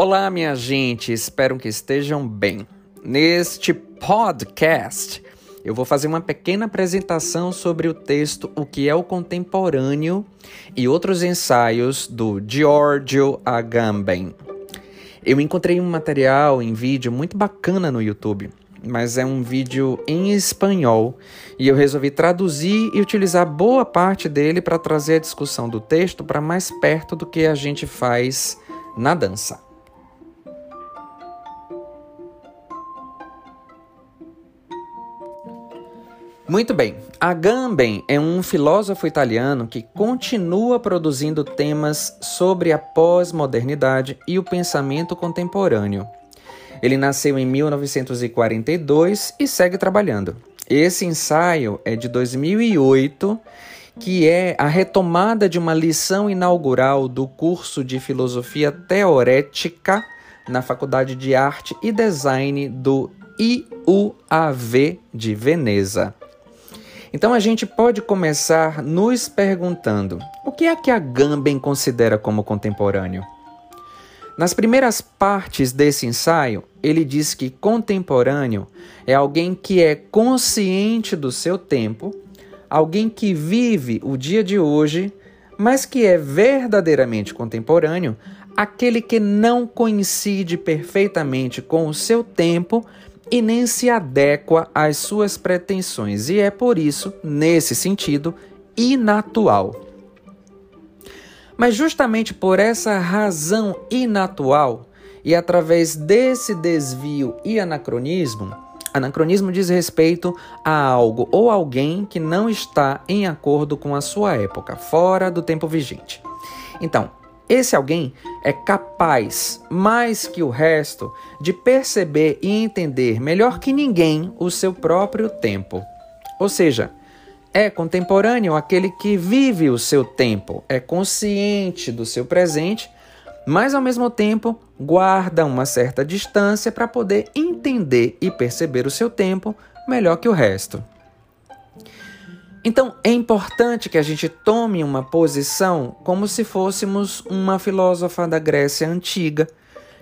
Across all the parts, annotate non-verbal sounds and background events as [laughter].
Olá, minha gente, espero que estejam bem. Neste podcast, eu vou fazer uma pequena apresentação sobre o texto O que é o Contemporâneo e outros ensaios do Giorgio Agamben. Eu encontrei um material em vídeo muito bacana no YouTube, mas é um vídeo em espanhol e eu resolvi traduzir e utilizar boa parte dele para trazer a discussão do texto para mais perto do que a gente faz na dança. Muito bem. Agamben é um filósofo italiano que continua produzindo temas sobre a pós-modernidade e o pensamento contemporâneo. Ele nasceu em 1942 e segue trabalhando. Esse ensaio é de 2008, que é a retomada de uma lição inaugural do curso de filosofia teorética na Faculdade de Arte e Design do IUAV de Veneza. Então a gente pode começar nos perguntando: o que é que a Gamben considera como contemporâneo? Nas primeiras partes desse ensaio, ele diz que contemporâneo é alguém que é consciente do seu tempo, alguém que vive o dia de hoje, mas que é verdadeiramente contemporâneo, aquele que não coincide perfeitamente com o seu tempo e nem se adequa às suas pretensões, e é por isso, nesse sentido, inatual. Mas justamente por essa razão inatual e através desse desvio e anacronismo, anacronismo diz respeito a algo ou alguém que não está em acordo com a sua época, fora do tempo vigente. Então, esse alguém é capaz, mais que o resto, de perceber e entender melhor que ninguém o seu próprio tempo. Ou seja, é contemporâneo aquele que vive o seu tempo, é consciente do seu presente, mas ao mesmo tempo guarda uma certa distância para poder entender e perceber o seu tempo melhor que o resto. Então é importante que a gente tome uma posição como se fôssemos uma filósofa da Grécia antiga,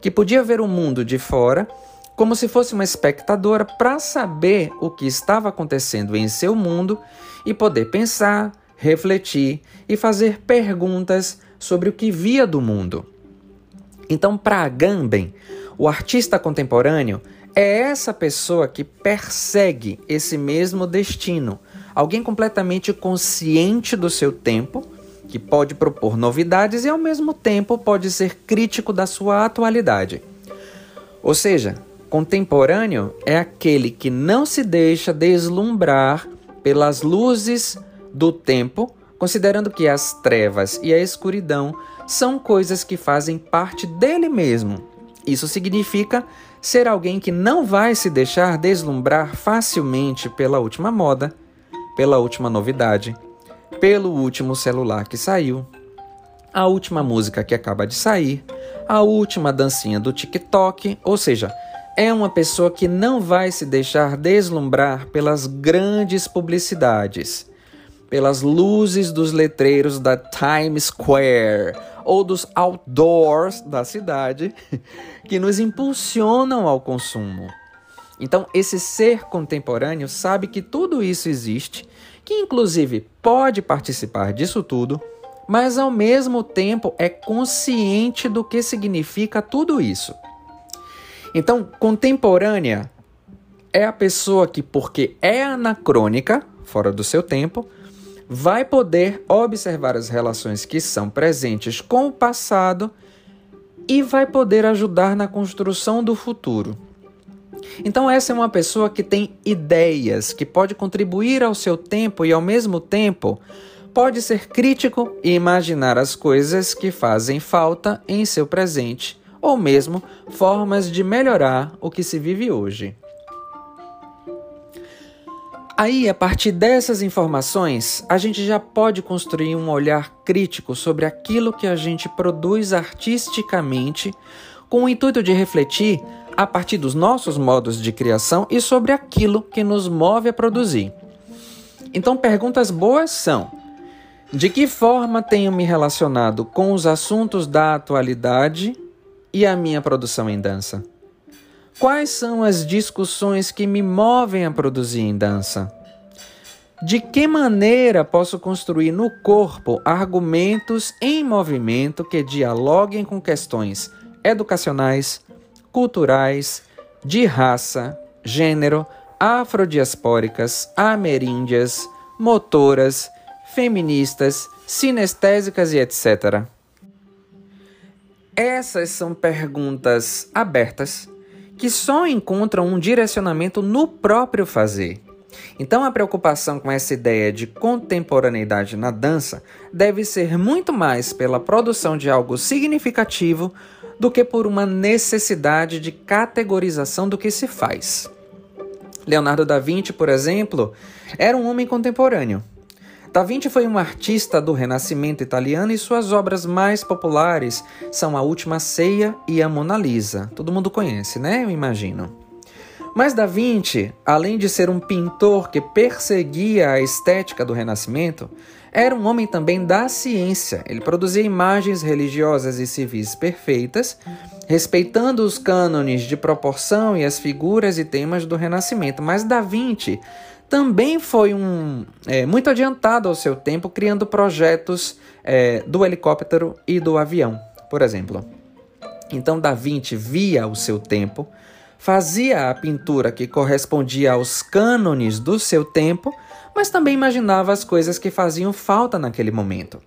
que podia ver o mundo de fora como se fosse uma espectadora para saber o que estava acontecendo em seu mundo e poder pensar, refletir e fazer perguntas sobre o que via do mundo. Então, para Agamben, o artista contemporâneo é essa pessoa que persegue esse mesmo destino alguém completamente consciente do seu tempo, que pode propor novidades e ao mesmo tempo pode ser crítico da sua atualidade. Ou seja, contemporâneo é aquele que não se deixa deslumbrar pelas luzes do tempo, considerando que as trevas e a escuridão são coisas que fazem parte dele mesmo. Isso significa ser alguém que não vai se deixar deslumbrar facilmente pela última moda, pela última novidade, pelo último celular que saiu, a última música que acaba de sair, a última dancinha do TikTok, ou seja, é uma pessoa que não vai se deixar deslumbrar pelas grandes publicidades, pelas luzes dos letreiros da Times Square ou dos outdoors da cidade [laughs] que nos impulsionam ao consumo. Então, esse ser contemporâneo sabe que tudo isso existe, que inclusive pode participar disso tudo, mas ao mesmo tempo é consciente do que significa tudo isso. Então, contemporânea é a pessoa que, porque é anacrônica, fora do seu tempo, vai poder observar as relações que são presentes com o passado e vai poder ajudar na construção do futuro. Então, essa é uma pessoa que tem ideias, que pode contribuir ao seu tempo e, ao mesmo tempo, pode ser crítico e imaginar as coisas que fazem falta em seu presente, ou mesmo formas de melhorar o que se vive hoje. Aí, a partir dessas informações, a gente já pode construir um olhar crítico sobre aquilo que a gente produz artisticamente, com o intuito de refletir a partir dos nossos modos de criação e sobre aquilo que nos move a produzir. Então, perguntas boas são: de que forma tenho me relacionado com os assuntos da atualidade e a minha produção em dança? Quais são as discussões que me movem a produzir em dança? De que maneira posso construir no corpo argumentos em movimento que dialoguem com questões educacionais, culturais, de raça, gênero, afrodiaspóricas, ameríndias, motoras, feministas, sinestésicas e etc. Essas são perguntas abertas que só encontram um direcionamento no próprio fazer. Então, a preocupação com essa ideia de contemporaneidade na dança deve ser muito mais pela produção de algo significativo do que por uma necessidade de categorização do que se faz. Leonardo da Vinci, por exemplo, era um homem contemporâneo. Da Vinci foi um artista do Renascimento italiano e suas obras mais populares são A Última Ceia e A Mona Lisa. Todo mundo conhece, né? Eu imagino. Mas Da Vinci, além de ser um pintor que perseguia a estética do Renascimento, era um homem também da ciência. Ele produzia imagens religiosas e civis perfeitas, respeitando os cânones de proporção e as figuras e temas do Renascimento. Mas Da Vinci também foi um é, muito adiantado ao seu tempo, criando projetos é, do helicóptero e do avião, por exemplo. Então Da Vinci via o seu tempo, fazia a pintura que correspondia aos cânones do seu tempo, mas também imaginava as coisas que faziam falta naquele momento.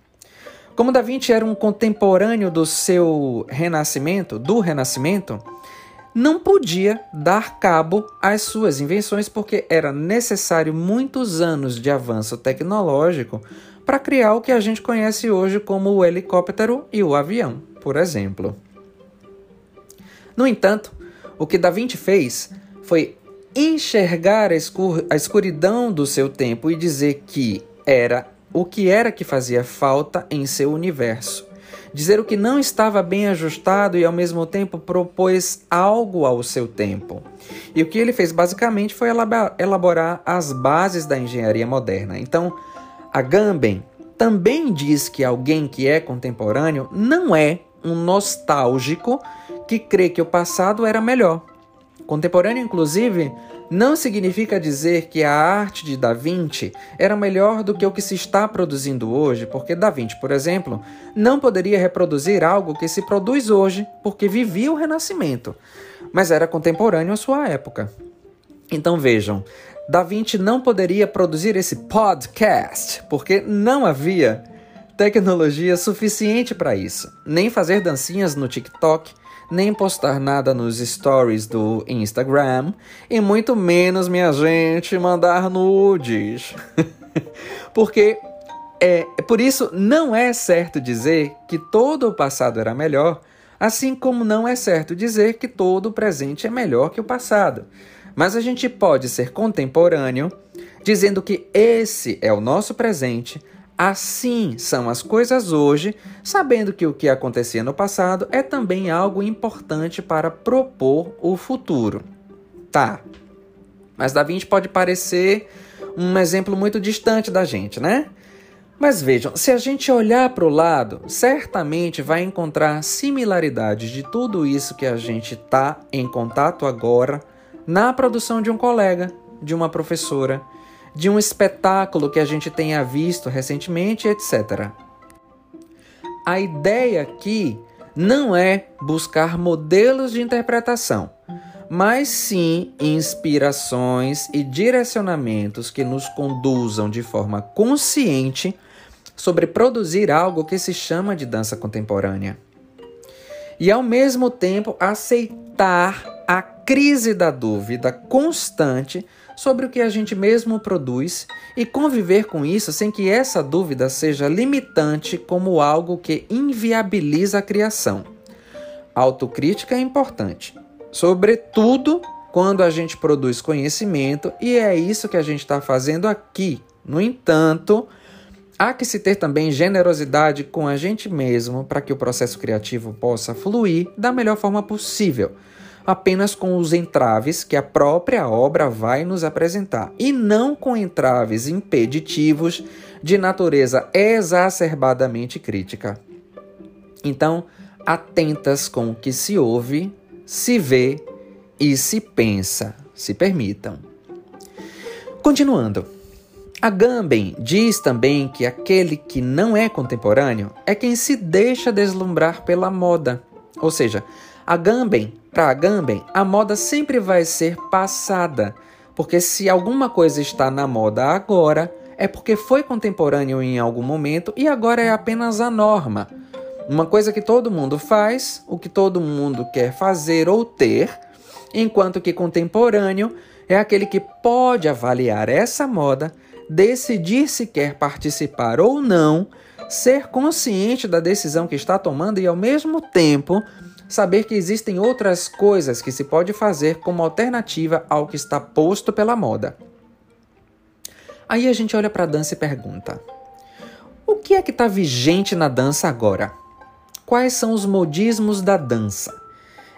Como Da Vinci era um contemporâneo do seu renascimento, do renascimento, não podia dar cabo às suas invenções porque era necessário muitos anos de avanço tecnológico para criar o que a gente conhece hoje como o helicóptero e o avião, por exemplo. No entanto, o que Da Vinci fez foi enxergar a, escur a escuridão do seu tempo e dizer que era o que era que fazia falta em seu universo dizer o que não estava bem ajustado e ao mesmo tempo propôs algo ao seu tempo. E o que ele fez basicamente foi elaborar as bases da engenharia moderna. Então, a Gamben também diz que alguém que é contemporâneo não é um nostálgico que crê que o passado era melhor. Contemporâneo, inclusive, não significa dizer que a arte de Da Vinci era melhor do que o que se está produzindo hoje, porque Da Vinci, por exemplo, não poderia reproduzir algo que se produz hoje porque vivia o Renascimento, mas era contemporâneo à sua época. Então vejam, Da Vinci não poderia produzir esse podcast porque não havia tecnologia suficiente para isso, nem fazer dancinhas no TikTok nem postar nada nos stories do Instagram e muito menos, minha gente, mandar nudes. [laughs] Porque é, por isso não é certo dizer que todo o passado era melhor, assim como não é certo dizer que todo o presente é melhor que o passado. Mas a gente pode ser contemporâneo dizendo que esse é o nosso presente Assim são as coisas hoje, sabendo que o que acontecia no passado é também algo importante para propor o futuro. Tá. Mas Da Vinci pode parecer um exemplo muito distante da gente, né? Mas vejam, se a gente olhar para o lado, certamente vai encontrar similaridades de tudo isso que a gente está em contato agora na produção de um colega, de uma professora, de um espetáculo que a gente tenha visto recentemente, etc. A ideia aqui não é buscar modelos de interpretação, mas sim inspirações e direcionamentos que nos conduzam de forma consciente sobre produzir algo que se chama de dança contemporânea. E ao mesmo tempo aceitar a crise da dúvida constante sobre o que a gente mesmo produz e conviver com isso sem que essa dúvida seja limitante como algo que inviabiliza a criação. Autocrítica é importante, sobretudo quando a gente produz conhecimento, e é isso que a gente está fazendo aqui. No entanto, há que se ter também generosidade com a gente mesmo para que o processo criativo possa fluir da melhor forma possível apenas com os entraves que a própria obra vai nos apresentar, e não com entraves impeditivos de natureza exacerbadamente crítica. Então, atentas com o que se ouve, se vê e se pensa. Se permitam. Continuando. Agamben diz também que aquele que não é contemporâneo é quem se deixa deslumbrar pela moda. Ou seja, Agamben, para Agamben, a moda sempre vai ser passada, porque se alguma coisa está na moda agora, é porque foi contemporâneo em algum momento e agora é apenas a norma. Uma coisa que todo mundo faz, o que todo mundo quer fazer ou ter, enquanto que contemporâneo é aquele que pode avaliar essa moda, decidir se quer participar ou não, ser consciente da decisão que está tomando e, ao mesmo tempo, saber que existem outras coisas que se pode fazer como alternativa ao que está posto pela moda. Aí a gente olha para a dança e pergunta: o que é que está vigente na dança agora? Quais são os modismos da dança?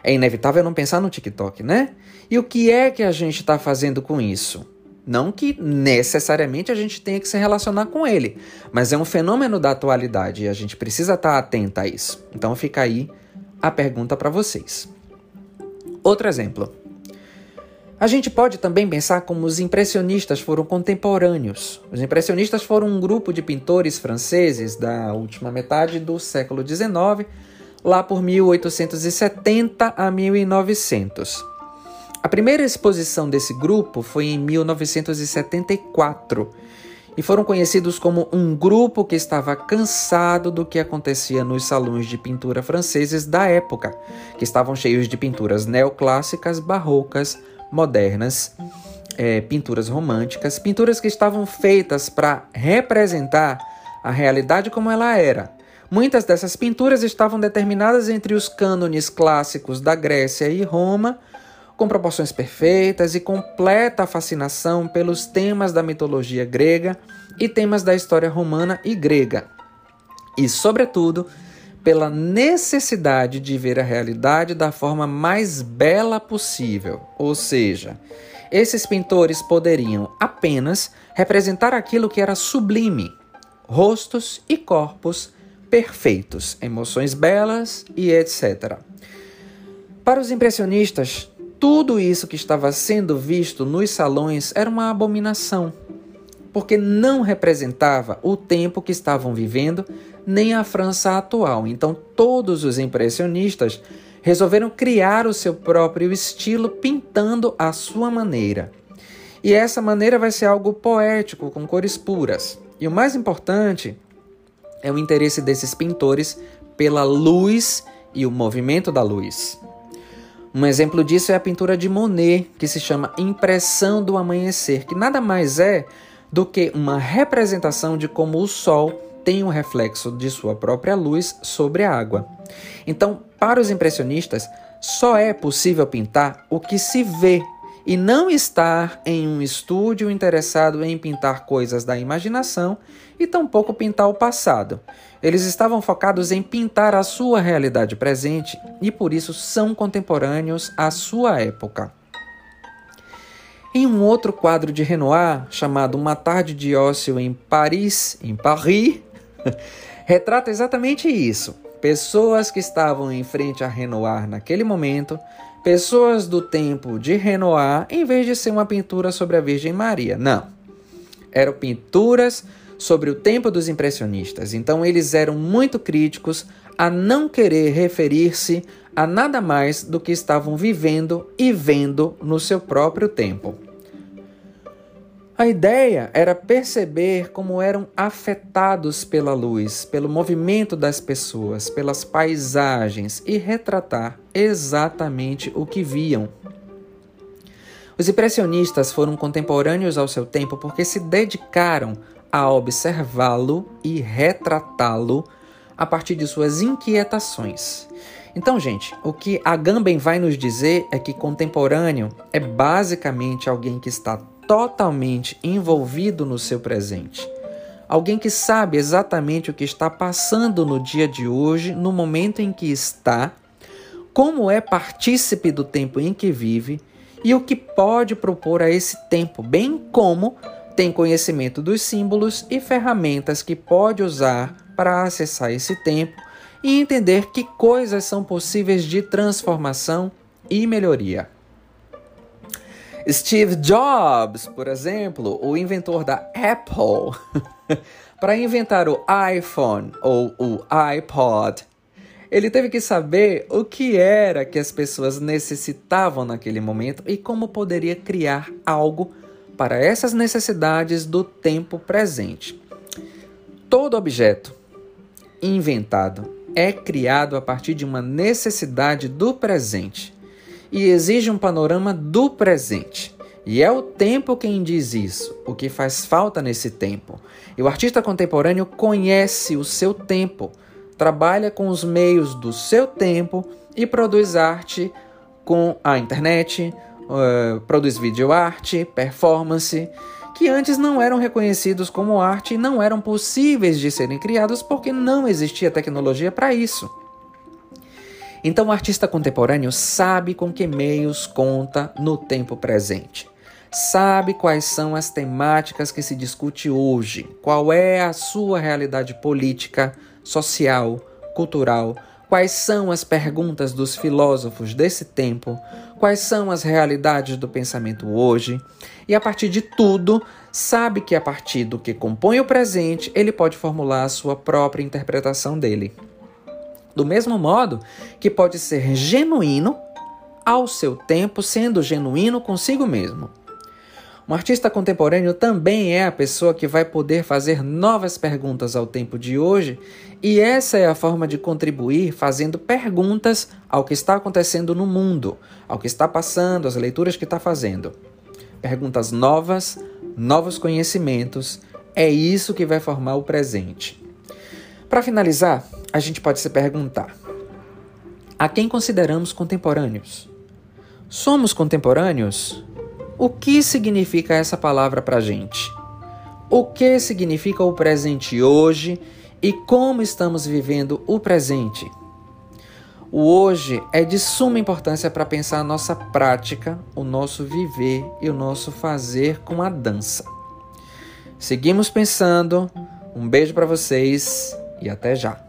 É inevitável não pensar no TikTok, né? E o que é que a gente está fazendo com isso? Não que necessariamente a gente tenha que se relacionar com ele, mas é um fenômeno da atualidade e a gente precisa estar atento a isso. Então fica aí a pergunta para vocês. Outro exemplo. A gente pode também pensar como os impressionistas foram contemporâneos. Os impressionistas foram um grupo de pintores franceses da última metade do século XIX, lá por 1870 a 1900. A primeira exposição desse grupo foi em 1974 e foram conhecidos como um grupo que estava cansado do que acontecia nos salões de pintura franceses da época, que estavam cheios de pinturas neoclássicas, barrocas, modernas, é, pinturas românticas, pinturas que estavam feitas para representar a realidade como ela era. Muitas dessas pinturas estavam determinadas entre os cânones clássicos da Grécia e Roma com proporções perfeitas e completa fascinação pelos temas da mitologia grega e temas da história romana e grega. E, sobretudo, pela necessidade de ver a realidade da forma mais bela possível. Ou seja, esses pintores poderiam apenas representar aquilo que era sublime, rostos e corpos perfeitos, emoções belas e etc. Para os impressionistas, tudo isso que estava sendo visto nos salões era uma abominação, porque não representava o tempo que estavam vivendo nem a França atual. Então, todos os impressionistas resolveram criar o seu próprio estilo pintando à sua maneira. E essa maneira vai ser algo poético, com cores puras. E o mais importante é o interesse desses pintores pela luz e o movimento da luz. Um exemplo disso é a pintura de Monet, que se chama Impressão do Amanhecer, que nada mais é do que uma representação de como o sol tem um reflexo de sua própria luz sobre a água. Então, para os impressionistas, só é possível pintar o que se vê e não estar em um estúdio interessado em pintar coisas da imaginação e tampouco pintar o passado. Eles estavam focados em pintar a sua realidade presente e por isso são contemporâneos à sua época. Em um outro quadro de Renoir, chamado Uma Tarde de Ócio em Paris, em Paris, [laughs] retrata exatamente isso. Pessoas que estavam em frente a Renoir naquele momento, pessoas do tempo de Renoir, em vez de ser uma pintura sobre a Virgem Maria. Não. Eram pinturas sobre o tempo dos impressionistas. Então eles eram muito críticos a não querer referir-se a nada mais do que estavam vivendo e vendo no seu próprio tempo. A ideia era perceber como eram afetados pela luz, pelo movimento das pessoas, pelas paisagens e retratar exatamente o que viam. Os impressionistas foram contemporâneos ao seu tempo porque se dedicaram a observá-lo e retratá-lo a partir de suas inquietações. Então, gente, o que Agamben vai nos dizer é que contemporâneo é basicamente alguém que está totalmente envolvido no seu presente. Alguém que sabe exatamente o que está passando no dia de hoje, no momento em que está, como é partícipe do tempo em que vive e o que pode propor a esse tempo, bem como tem conhecimento dos símbolos e ferramentas que pode usar para acessar esse tempo e entender que coisas são possíveis de transformação e melhoria. Steve Jobs, por exemplo, o inventor da Apple, [laughs] para inventar o iPhone ou o iPod, ele teve que saber o que era que as pessoas necessitavam naquele momento e como poderia criar algo para essas necessidades do tempo presente. Todo objeto inventado é criado a partir de uma necessidade do presente e exige um panorama do presente. E é o tempo quem diz isso, o que faz falta nesse tempo. E o artista contemporâneo conhece o seu tempo, trabalha com os meios do seu tempo e produz arte com a internet, uh, produz videoarte, performance, que antes não eram reconhecidos como arte e não eram possíveis de serem criados porque não existia tecnologia para isso. Então o artista contemporâneo sabe com que meios conta no tempo presente. Sabe quais são as temáticas que se discute hoje, qual é a sua realidade política, social, cultural, quais são as perguntas dos filósofos desse tempo, quais são as realidades do pensamento hoje, e a partir de tudo, sabe que a partir do que compõe o presente, ele pode formular a sua própria interpretação dele. Do mesmo modo que pode ser genuíno ao seu tempo, sendo genuíno consigo mesmo. Um artista contemporâneo também é a pessoa que vai poder fazer novas perguntas ao tempo de hoje, e essa é a forma de contribuir fazendo perguntas ao que está acontecendo no mundo, ao que está passando, às leituras que está fazendo. Perguntas novas, novos conhecimentos, é isso que vai formar o presente. Para finalizar, a gente pode se perguntar: a quem consideramos contemporâneos? Somos contemporâneos? O que significa essa palavra para a gente? O que significa o presente hoje e como estamos vivendo o presente? O hoje é de suma importância para pensar a nossa prática, o nosso viver e o nosso fazer com a dança. Seguimos pensando. Um beijo para vocês e até já.